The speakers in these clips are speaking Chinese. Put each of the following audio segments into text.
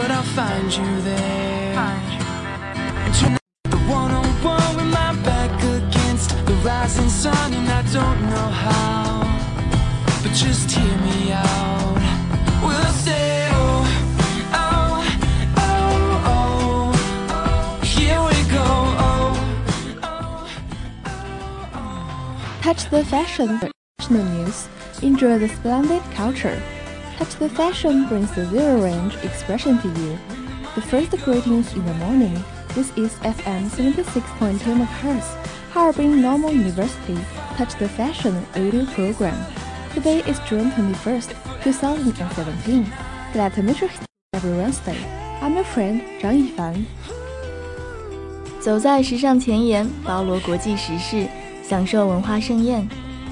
But I'll find you there. Find you. And tonight, the one on one with my back against the rising sun, and I don't know how, but just hear me out. We'll say, oh, oh, oh, oh, oh, here we go, oh, oh. oh, oh. Touch the fashion, national news. Enjoy the splendid culture. Touch the fashion brings the zero range expression to you. The first greetings in the morning. This is FM 76.2 MHz, Harbin Normal University Touch the Fashion radio program. Today is June 21st, 2017. Glad to meet you here every Wednesday. I'm your friend 张一凡。走在时尚前沿，包罗国际时事，享受文化盛宴。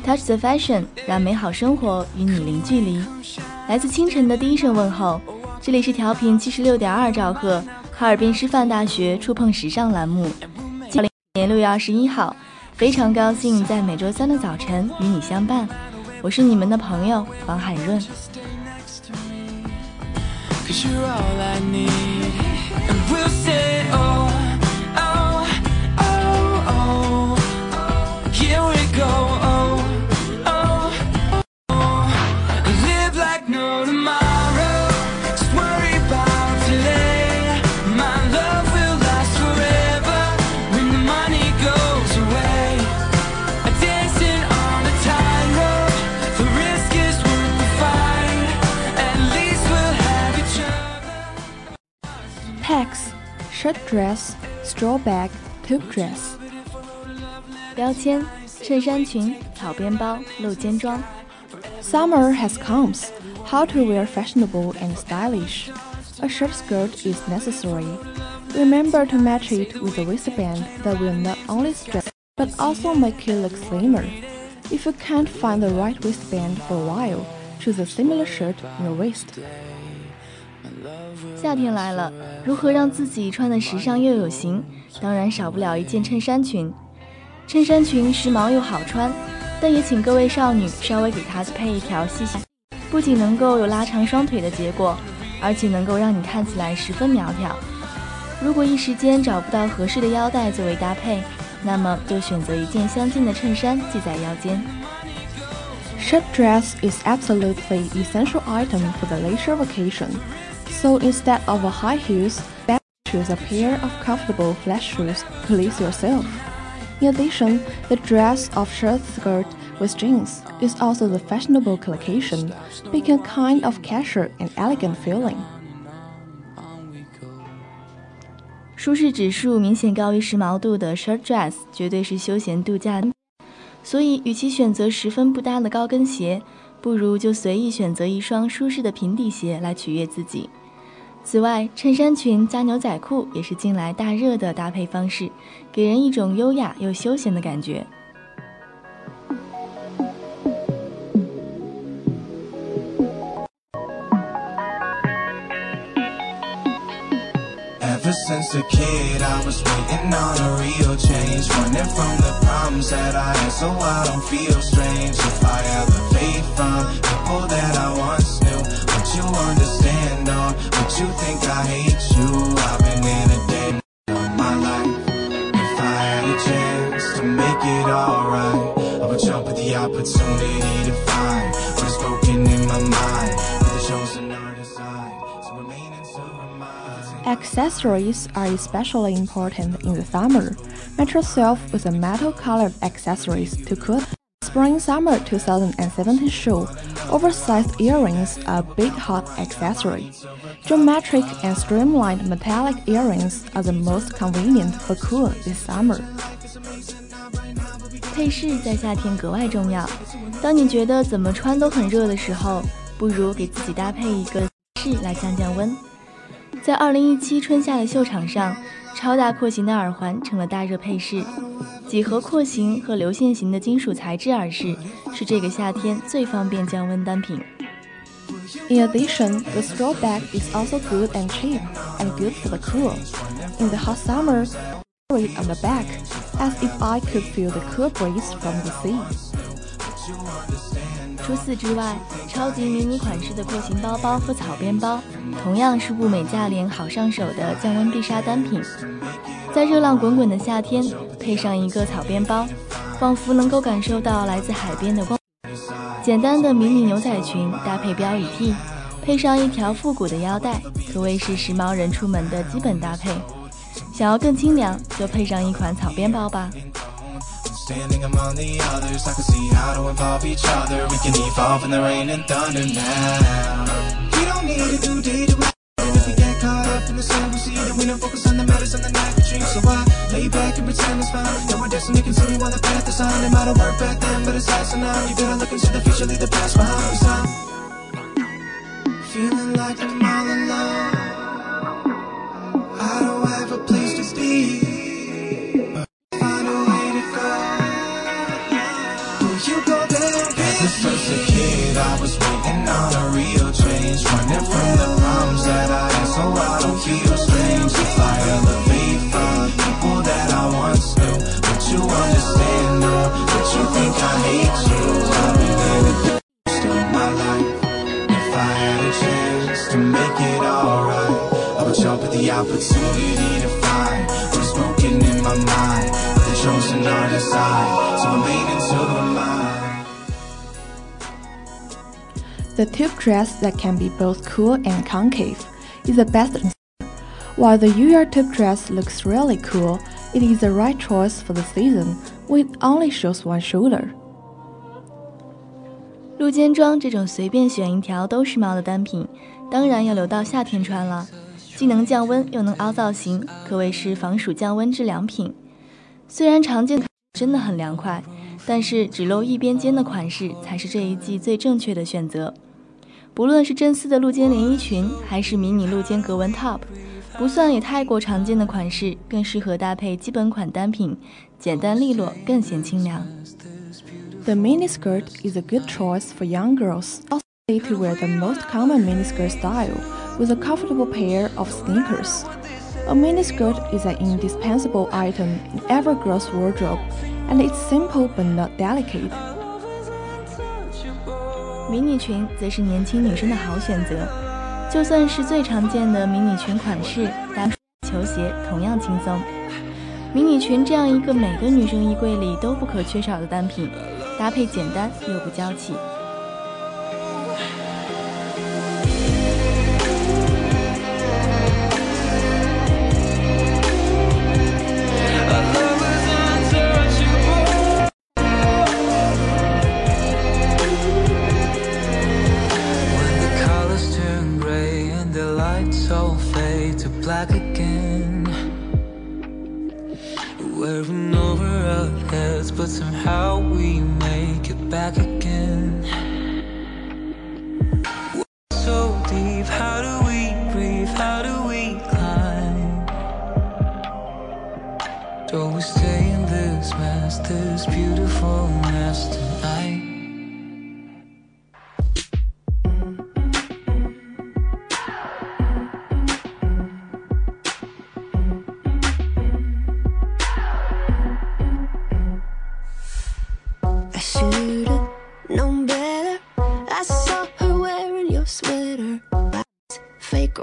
Touch the fashion，让美好生活与你零距离。 来自清晨的第一声问候，这里是调频七十六点二兆赫，哈尔滨师范大学触碰时尚栏目。今年六月二十一号，非常高兴在每周三的早晨与你相伴。我是你们的朋友王海润。Cause shirt dress, straw bag, tube dress. 标签：衬衫裙、草编包、露肩装。 Summer has come. How to wear fashionable and stylish. A short skirt is necessary. Remember to match it with a waistband that will not only stretch but also make you look slimmer. If you can't find the right waistband for a while, choose a similar shirt in your waist. 夏天来了，如何让自己穿得时尚又有型？当然少不了一件衬衫裙。衬衫裙时髦又好穿，但也请各位少女稍微给它配一条细细，不仅能够有拉长双腿的结果，而且能够让你看起来十分苗条。如果一时间找不到合适的腰带作为搭配，那么就选择一件相近的衬衫系在腰间。Shirt dress is absolutely essential item for the leisure vacation. So instead of a high heels, better choose a pair of comfortable flat shoes. Please yourself. In addition, the dress of shirt skirt with jeans is also the fashionable collocation, making a kind of casual and elegant feeling. 舒适指数明显高于时髦度的 shirt dress 绝对是休闲度假，所以与其选择十分不搭的高跟鞋，不如就随意选择一双舒适的平底鞋来取悦自己。 此外，衬衫裙加牛仔裤也是近来大热的搭配方式，给人一种优雅又休闲的感觉。Ever since a kid, I was waiting on a real change. Running from the problems that I had, so I don't feel strange. If I elevate from Accessories are especially important in the summer. Match yourself with a metal colored accessories to cool. Spring Summer 2017 show. Oversized earrings are a big hot accessory. Geometric and streamlined metallic earrings are the most convenient for cool this summer. 配饰在夏天格外重要。当你觉得怎么穿都很热的时候，不如给自己搭配一个饰来降降温。 在2017春夏的秀场上，超大廓形的耳环成了大热配饰，几何廓形和流线型的金属材质耳饰是这个夏天最方便降温单品。In addition, the straw bag is also good and cheap and good for the cool. In the hot summer, carry it on the back, as if I could feel the cool breeze from the sea. 除此之外，超级迷你款式的廓形包包和草编包，同样是物美价廉、好上手的降温必杀单品。在热浪滚滚的夏天，配上一个草编包，仿佛能够感受到来自海边的光。简单的迷你牛仔裙搭配标语 T，配上一条复古的腰带，可谓是时髦人出门的基本搭配。想要更清凉，就配上一款草编包吧。Standing among the others, I can see how to involve each other. We can evolve in the rain and thunder now. We don't need to do day to day. If we get caught up in the sun, we see that we don't focus on the matters on the night we dream. So I lay back and pretend it's fine. That we're destined to continue on the path that's on. It might have worked back then, but it's us now. You gotta look into the future, leave the past behind. chosen artist I, so I made into a mind. The tube dress that can be both cool and concave is the best. While the UR tube dress looks really cool, it is the right choice for the season when it only shows one shoulder. 露肩装这种随便选一条都时髦的单品，当然要留到夏天穿了。既能降温又能凹造型，可谓是防暑降温之良品。虽然常见 真的很凉快，但是只露一边肩的款式才是这一季最正确的选择。不论是真丝的露肩连衣裙，还是迷你露肩格纹 top，不算也太过常见的款式，更适合搭配基本款单品，简单利落，更显清凉。The miniskirt is a good choice for young girls, also to wear the most common miniskirt style with a comfortable pair of sneakers. A miniskirt is an indispensable item in every girl's wardrobe, and it's simple but not delicate. 迷你裙则是年轻女生的好选择，就算是最常见的迷你裙款式，搭配球鞋同样轻松。迷你裙这样一个每个女生衣柜里都不可缺少的单品，搭配简单又不娇气。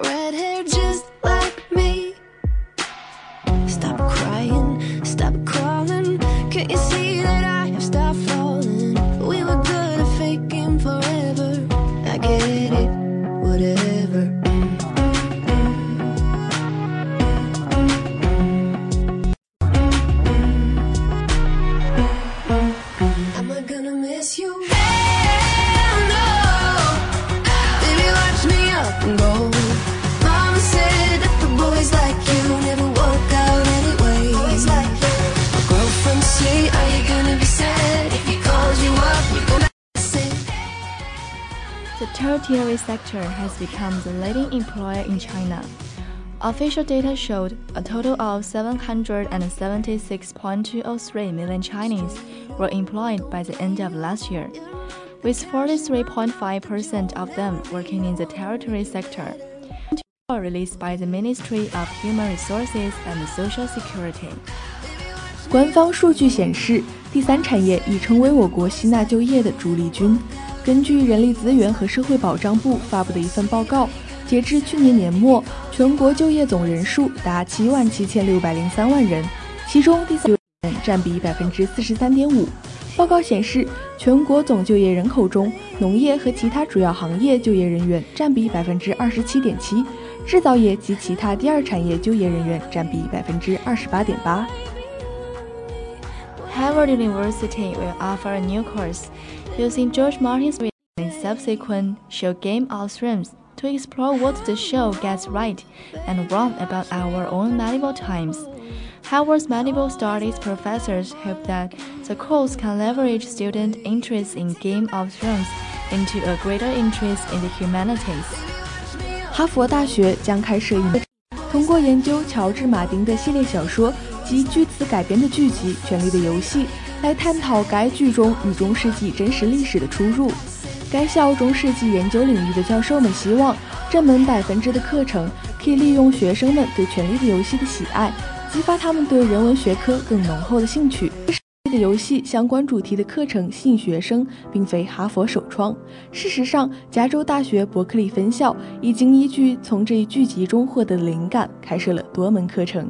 Red hair just tertiary sector has become the leading employer in China. Official data showed a total of 776.203 million Chinese were employed by the end of last year, with 43.5% of them working in the tertiary sector. Released by the Ministry of Human Resources and Social Security. 官方数据显示，第三产业已成为我国吸纳就业的主力军。 根据人力资源和社会保障部发布的一份报告，截至去年年末，全国就业总人数达七万七千六百零三万人，其中第三人占比百分之四十三点五。报告显示，全国总就业人口中，农业和其他主要行业就业人员占比百分之二十七点七，制造业及其他第二产业就业人员占比百分之二十八点八。Harvard University will offer a new course using George Martin's reading and subsequent show Game of Thrones to explore what the show gets right and wrong about our own medieval times. Harvard's medieval studies professors hope that the course can leverage student interest in Game of Thrones into a greater interest in the humanities. 哈佛大学将开设一门，通过研究乔治·马丁的系列小说及据此改编的剧集《权力的游戏》， 来探讨该剧中与中世纪真实历史的出入。该校中世纪研究领域的教授们希望，这门百分之的课程可以利用学生们对《权力的游戏》的喜爱，激发他们对人文学科更浓厚的兴趣。的游戏相关主题的课程吸引学生，并非哈佛首创。事实上，加州大学伯克利分校已经依据从这一剧集中获得的灵感，开设了多门课程。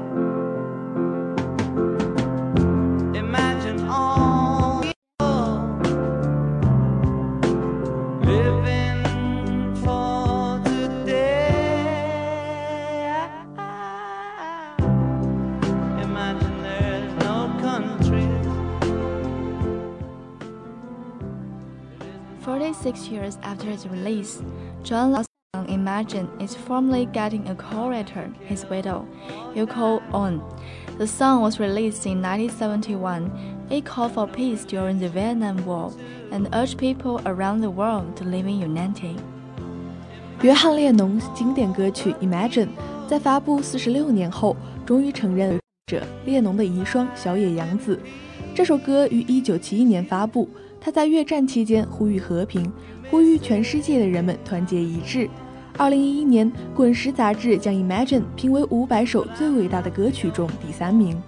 46 years after its release, John Lawson Imagine is formally getting a co-writer, his widow, Yoko On. The song was released in 1971. It called for peace during the Vietnam War and urged people around the world to live in unity. 约翰列侬经典歌曲《Imagine》在发布四十六年后，终于承认者列侬的遗孀小野洋子。这首歌于一九七一年发布， 他在越战期间呼吁和平，呼吁全世界的人们团结一致。二零一一年，《滚石》杂志将《Imagine》评为五百首最伟大的歌曲中第三名。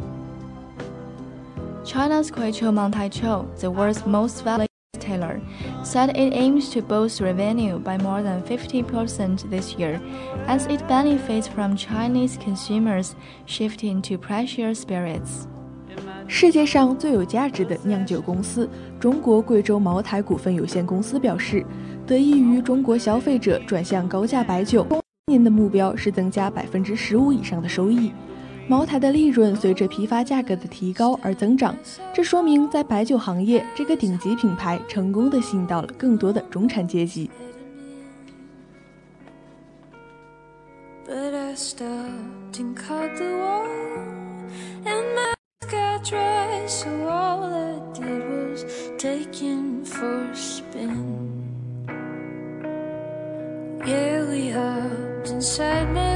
China's Kuichou Mongtaichou, the world's most valuable retailer, said it aims to boost revenue by more than 50% this year as it benefits from Chinese consumers shifting to pricier spirits. 世界上最有价值的酿酒公司中国贵州茅台股份有限公司表示，得益于中国消费者转向高价白酒，今年的目标是增加百分之十五以上的收益。茅台的利润随着批发价格的提高而增长，这说明在白酒行业，这个顶级品牌成功的吸引到了更多的中产阶级。But I stopped and cut the wall, dry. So all I did was take in for a spin. Yeah, we hopped inside my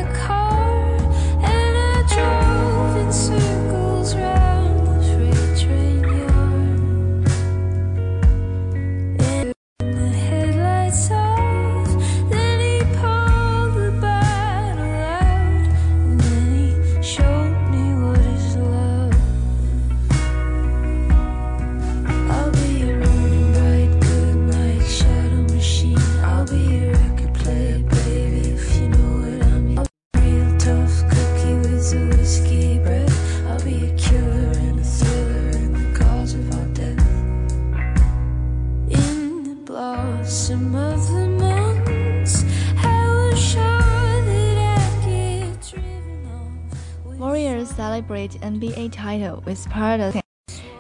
with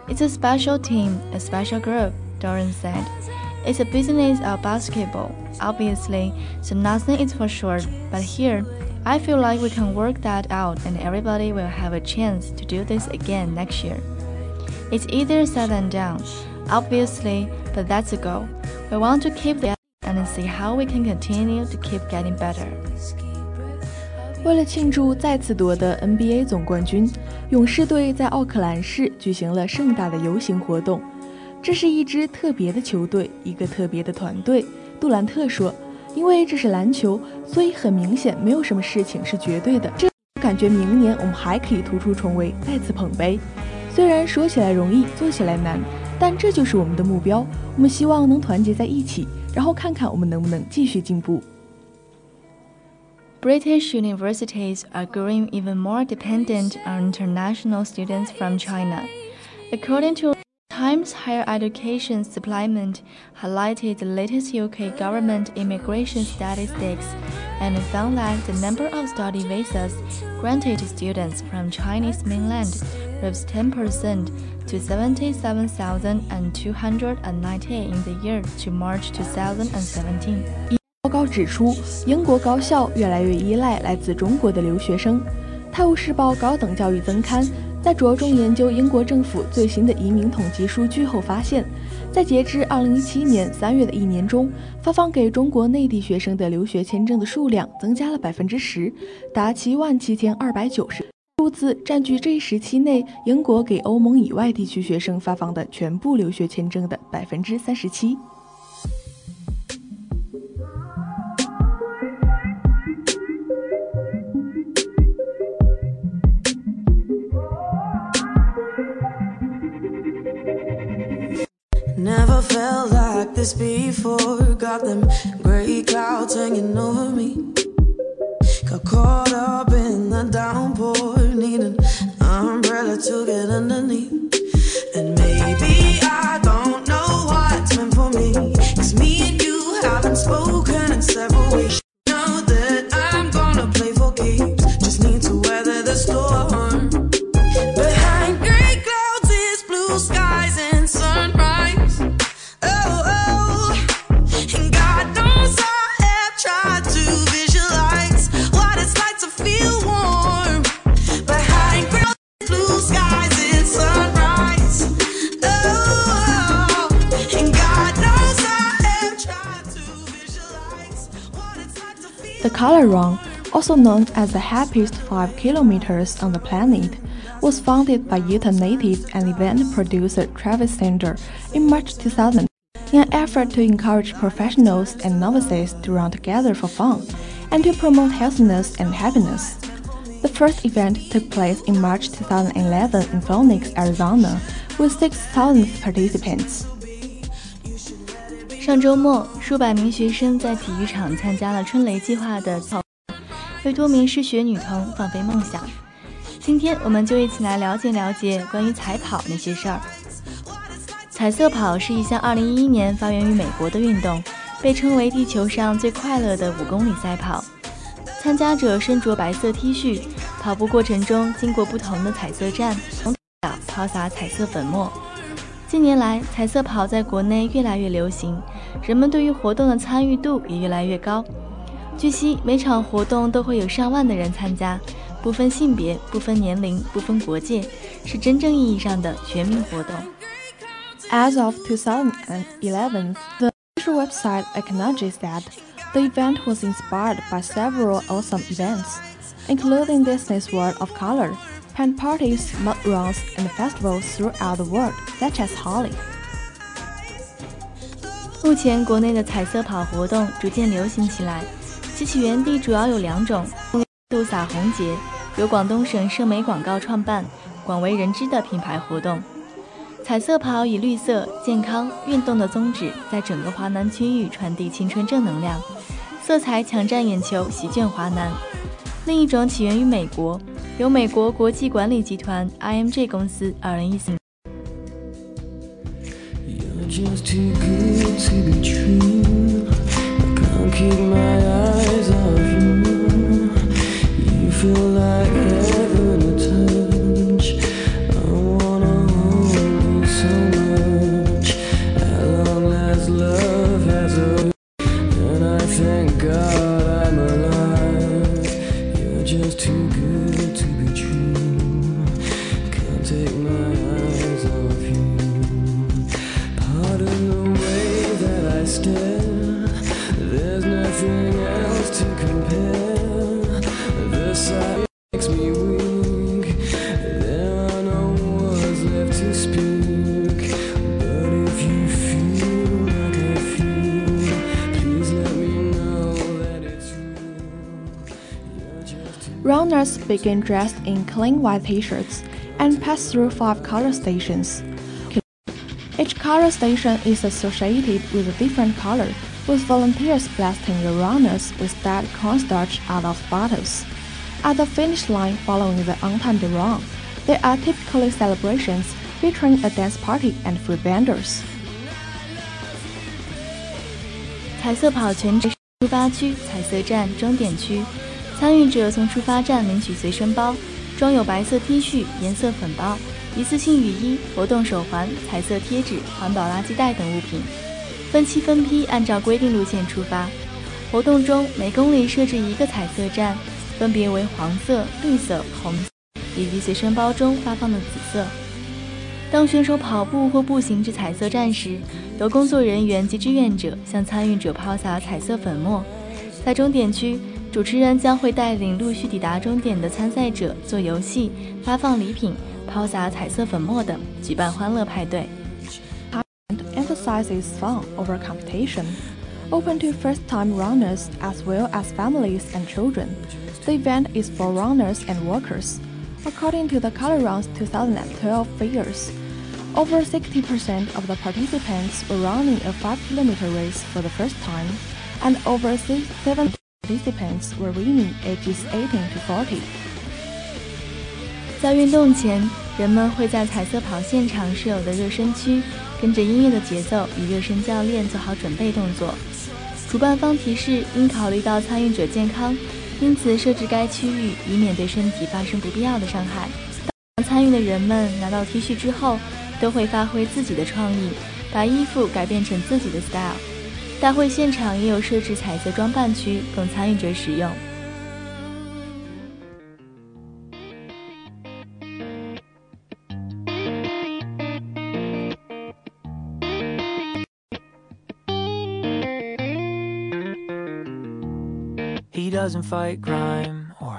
It's a special team, a special group, Doran said. It's a business of basketball, obviously, so nothing is for sure. But here, I feel like we can work that out and everybody will have a chance to do this again next year. It's easier said than done, obviously, but that's the goal. We want to keep the and see how we can continue to keep getting better. 为了庆祝再次夺得 NBA 总冠军，勇士队在奥克兰市举行了盛大的游行活动。这是一支特别的球队，一个特别的团队。杜兰特说：“因为这是篮球，所以很明显没有什么事情是绝对的。这感觉明年我们还可以突出重围，再次捧杯。虽然说起来容易，做起来难，但这就是我们的目标。我们希望能团结在一起，然后看看我们能不能继续进步。” British universities are growing even more dependent on international students from China. According to Times Higher Education Supplement highlighted the latest UK government immigration statistics and found that the number of study visas granted to students from Chinese mainland rose 10% to 77,298 in the year to March 2017. 指出，英国高校越来越依赖来自中国的留学生。《泰晤士报》高等教育增刊在着重研究英国政府最新的移民统计数据后发现，在截至2017年3月的一年中，发放给中国内地学生的留学签证的数量增加了百分之十，达7万7290。数字占据这一时期内英国给欧盟以外地区学生发放的全部留学签证的百分之三十七。Never felt like this before. Got them gray clouds hanging over me. Got caught up known as the happiest 5 kilometers on the planet, was founded by Utah native and event producer Travis Sander in March 2000 in an effort to encourage professionals and novices to run together for fun and to promote healthiness and happiness. The first event took place in March 2011 in Phoenix, Arizona, with 6,000 participants. 上周末，数百名学生在体育场参加了春雷计划的操， 为多名失学女童放飞梦想。今天我们就一起来了解了解关于彩跑那些事儿。彩色跑是一项2011年发源于美国的运动，被称为地球上最快乐的五公里赛跑。参加者身着白色 T 恤，跑步过程中经过不同的彩色站，抛洒彩色粉末。近年来，彩色跑在国内越来越流行，人们对于活动的参与度也越来越高。据悉，每场活动都会有上万的人参加，不分性别、不分年龄、不分国界，是真正意义上的全民活动。As of 2011, the official website acknowledges that the event was inspired by several awesome events, including Disney's World of Color, and parties, mud runs, and festivals throughout the world, such as Holly. 目前，国内的彩色跑活动逐渐流行起来， 其起源地主要有两种：度洒红节，由广东省社媒广告创办，广为人知的品牌活动。彩色跑以绿色、健康、运动的宗旨，在整个华南区域传递青春正能量，色彩抢占眼球，席卷华南。另一种起源于美国，由美国国际管理集团 IMG 公司二零一四 keep my eyes on you. You feel like Runners begin dressed in clean white t-shirts and pass through five color stations. Each color station is associated with a different color, with volunteers blasting the runners with that cornstarch out of bottles. At the finish line following the untimed run, there are typically celebrations featuring a dance party and food vendors. 彩色跑全程出发区、彩色站、终点区。 参与者从出发站领取随身包，装有白色 T 恤、颜色粉包、一次性雨衣、活动手环、彩色贴纸、环保垃圾袋等物品，分期分批按照规定路线出发。活动中每公里设置一个彩色站，分别为黄色、绿色、红色以及随身包中发放的紫色。当选手跑步或步行至彩色站时，由工作人员及志愿者向参与者抛洒彩色粉末。在终点区。主持人将会带领陆续抵达终点的参赛者做游戏、发放礼品、抛洒彩色粉末等，举办欢乐派对。emphasizes fun over competition, open to first-time runners as well as families and children. The event is for runners and workers. According to the Color Runs 2012 figures, over 60% of the participants were running a 5-kilometer race for the first time, and over 7 participants were women ages 18 to 40. 在运动前，人们会在彩色跑现场设有的热身区，跟着音乐的节奏，与热身教练做好准备动作。主办方提示，应考虑到参与者健康，因此设置该区域，以免对身体发生不必要的伤害。参与的人们拿到 T 恤之后，都会发挥自己的创意，把衣服改变成自己的 style。大会现场也有设置彩色装扮区，供参与者使用。He doesn't fight crime or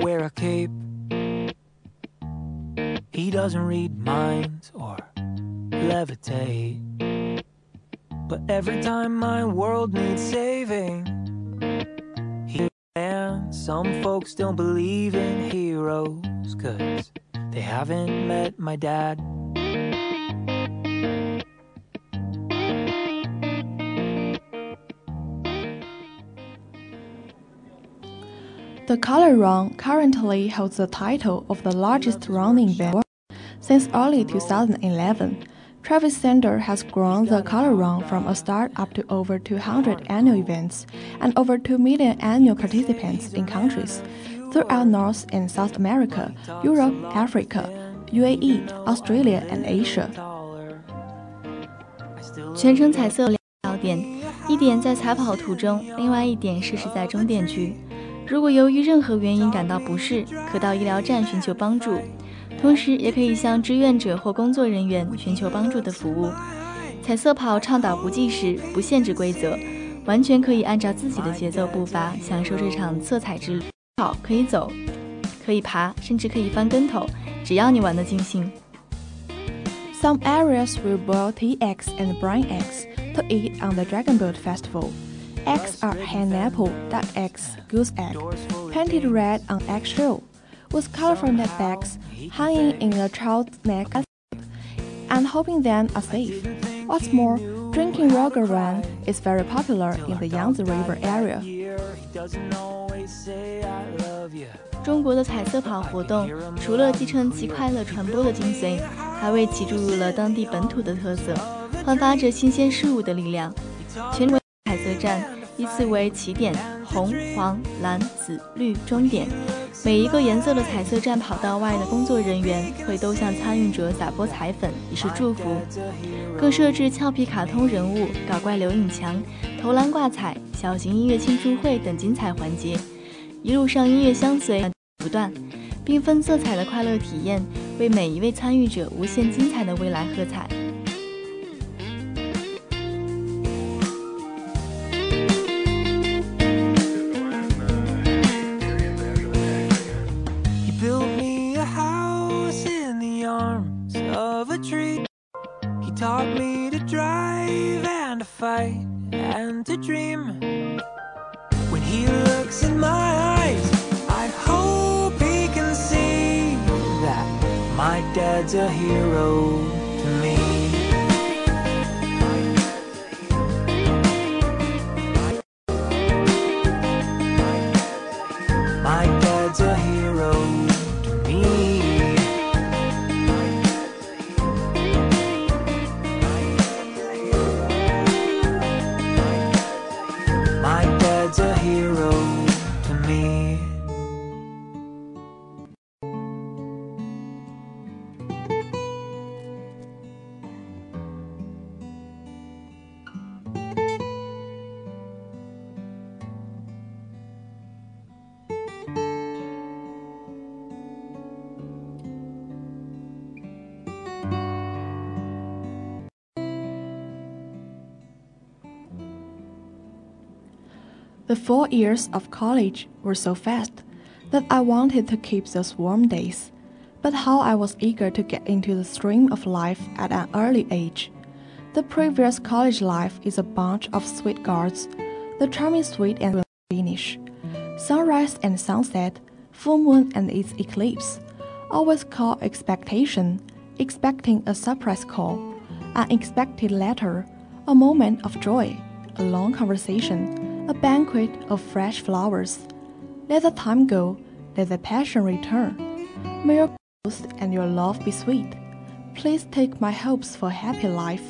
wear a cape. He doesn't read minds or levitate. But every time my world needs saving, he and some folks don't believe in heroes, cause they haven't met my dad. The color run currently holds the title of the largest running event since early 2011. Travis Center has grown the color run from a start up to over 200 annual events and over 2 million annual participants in countries throughout North and South America, Europe, Africa, UAE, Australia, and Asia. 全程彩色两点，一点在彩跑途中，另外一点设施在终点区。如果由于任何原因感到不适，可到医疗站寻求帮助， 同时也可以向志愿者或工作人员寻求帮助的服务。彩色跑倡导不计时、不限制规则，完全可以按照自己的节奏步伐享受这场色彩之旅。跑可以走，可以爬，甚至可以翻跟头，只要你玩得尽兴。Some areas will boil tea eggs and brine eggs to eat on the Dragon Boat Festival. Eggs are hen apple, duck eggs, goose egg, painted red on eggshell, with colorful netbacks hanging in a child's neck, and hoping them are safe. What's more, drinking Roger Wine is very popular in the Yangtze River area. 中国的彩色跑活动，除了继承其快乐传播的精髓，还为其注入了当地本土的特色，焕发着新鲜事物的力量。全国彩色站依次为起点、红、黄、蓝、紫、绿终点。 每一个颜色的彩色站跑道外的工作人员会都向参与者撒播彩粉，以示祝福。更设置俏皮卡通人物、搞怪留影墙、投篮挂彩、小型音乐庆祝会等精彩环节。一路上音乐相随不断，缤纷色彩的快乐体验为每一位参与者无限精彩的未来喝彩。Me. The four years of college were so fast that I wanted to keep those warm days. But how I was eager to get into the stream of life at an early age. The previous college life is a bunch of sweet girls, the charming sweet and finish. Sunrise and sunset, full moon and its eclipse, always call expectation, expecting a surprise call, an expected letter, a moment of joy, a long conversation, a banquet of fresh flowers. Let the time go, let the passion return. May your growth and your love be sweet. Please take my hopes for happy life.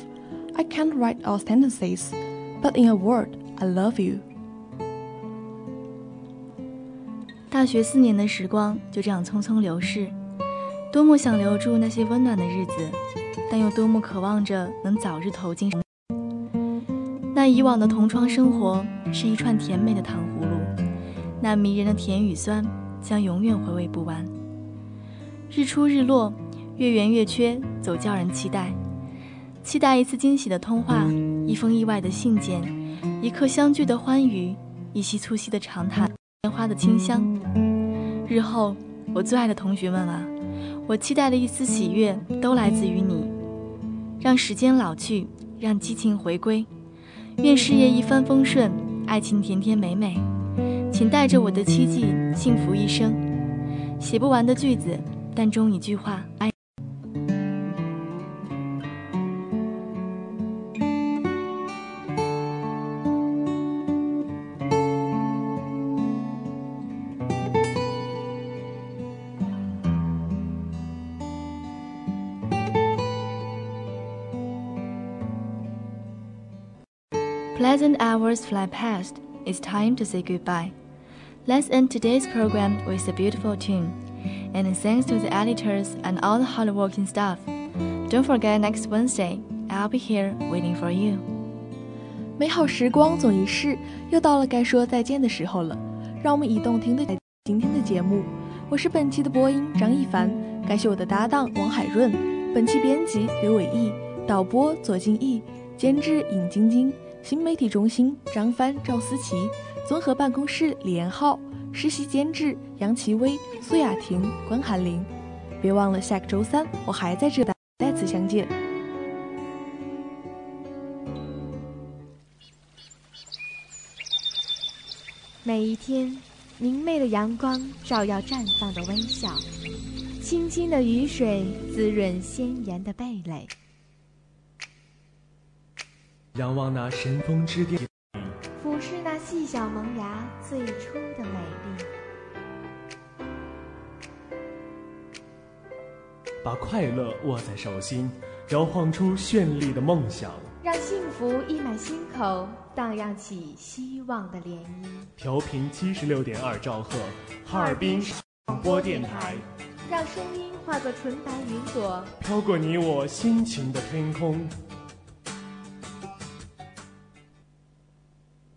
I can't write all sentences, but in a word, I love you. 大学四年的时光就这样匆匆流逝，多么想留住那些温暖的日子，但又多么渴望着能早日投进。 以往的同窗生活是一串甜美的糖葫芦，那迷人的甜与酸将永远回味不完。日出日落，月圆月缺，总叫人期待。期待一次惊喜的通话，一封意外的信件，一刻相聚的欢愉，一夕促膝的长谈，烟花的清香。日后，我最爱的同学们啊，我期待的一丝喜悦都来自于你。让时间老去，让激情回归。愿事业一帆风顺，爱情甜甜美美。请带着我的期冀，幸福一生。写不完的句子，但中一句话，爱。Hours fly past. It's time to say goodbye. Let's end today's program with a beautiful tune. And thanks to the editors and all the hardworking staff. Don't forget next Wednesday, I'll be here waiting for you. 美好时光总一逝，又到了该说再见的时候了。让我们以动听的今天的节目。我是本期的播音张一凡，感谢我的搭档王海润，本期编辑刘伟毅，导播左静毅，监制尹晶晶，新媒体中心张帆、赵思琪，综合办公室李延浩，实习监制杨奇威、苏雅婷、关寒林。别忘了下个周三我还在这再次相见。每一天，明媚的阳光照耀绽放的微笑，清清的雨水滋润鲜艳的蓓蕾。仰望那神峰之巅，俯视那细小萌芽最初的美丽。把快乐握在手心，摇晃出绚丽的梦想。让幸福溢满心口，荡漾起希望的涟漪。调频七十六点二兆赫，哈尔滨广播电台。让声音化作纯白云朵，飘过你我心情的天空。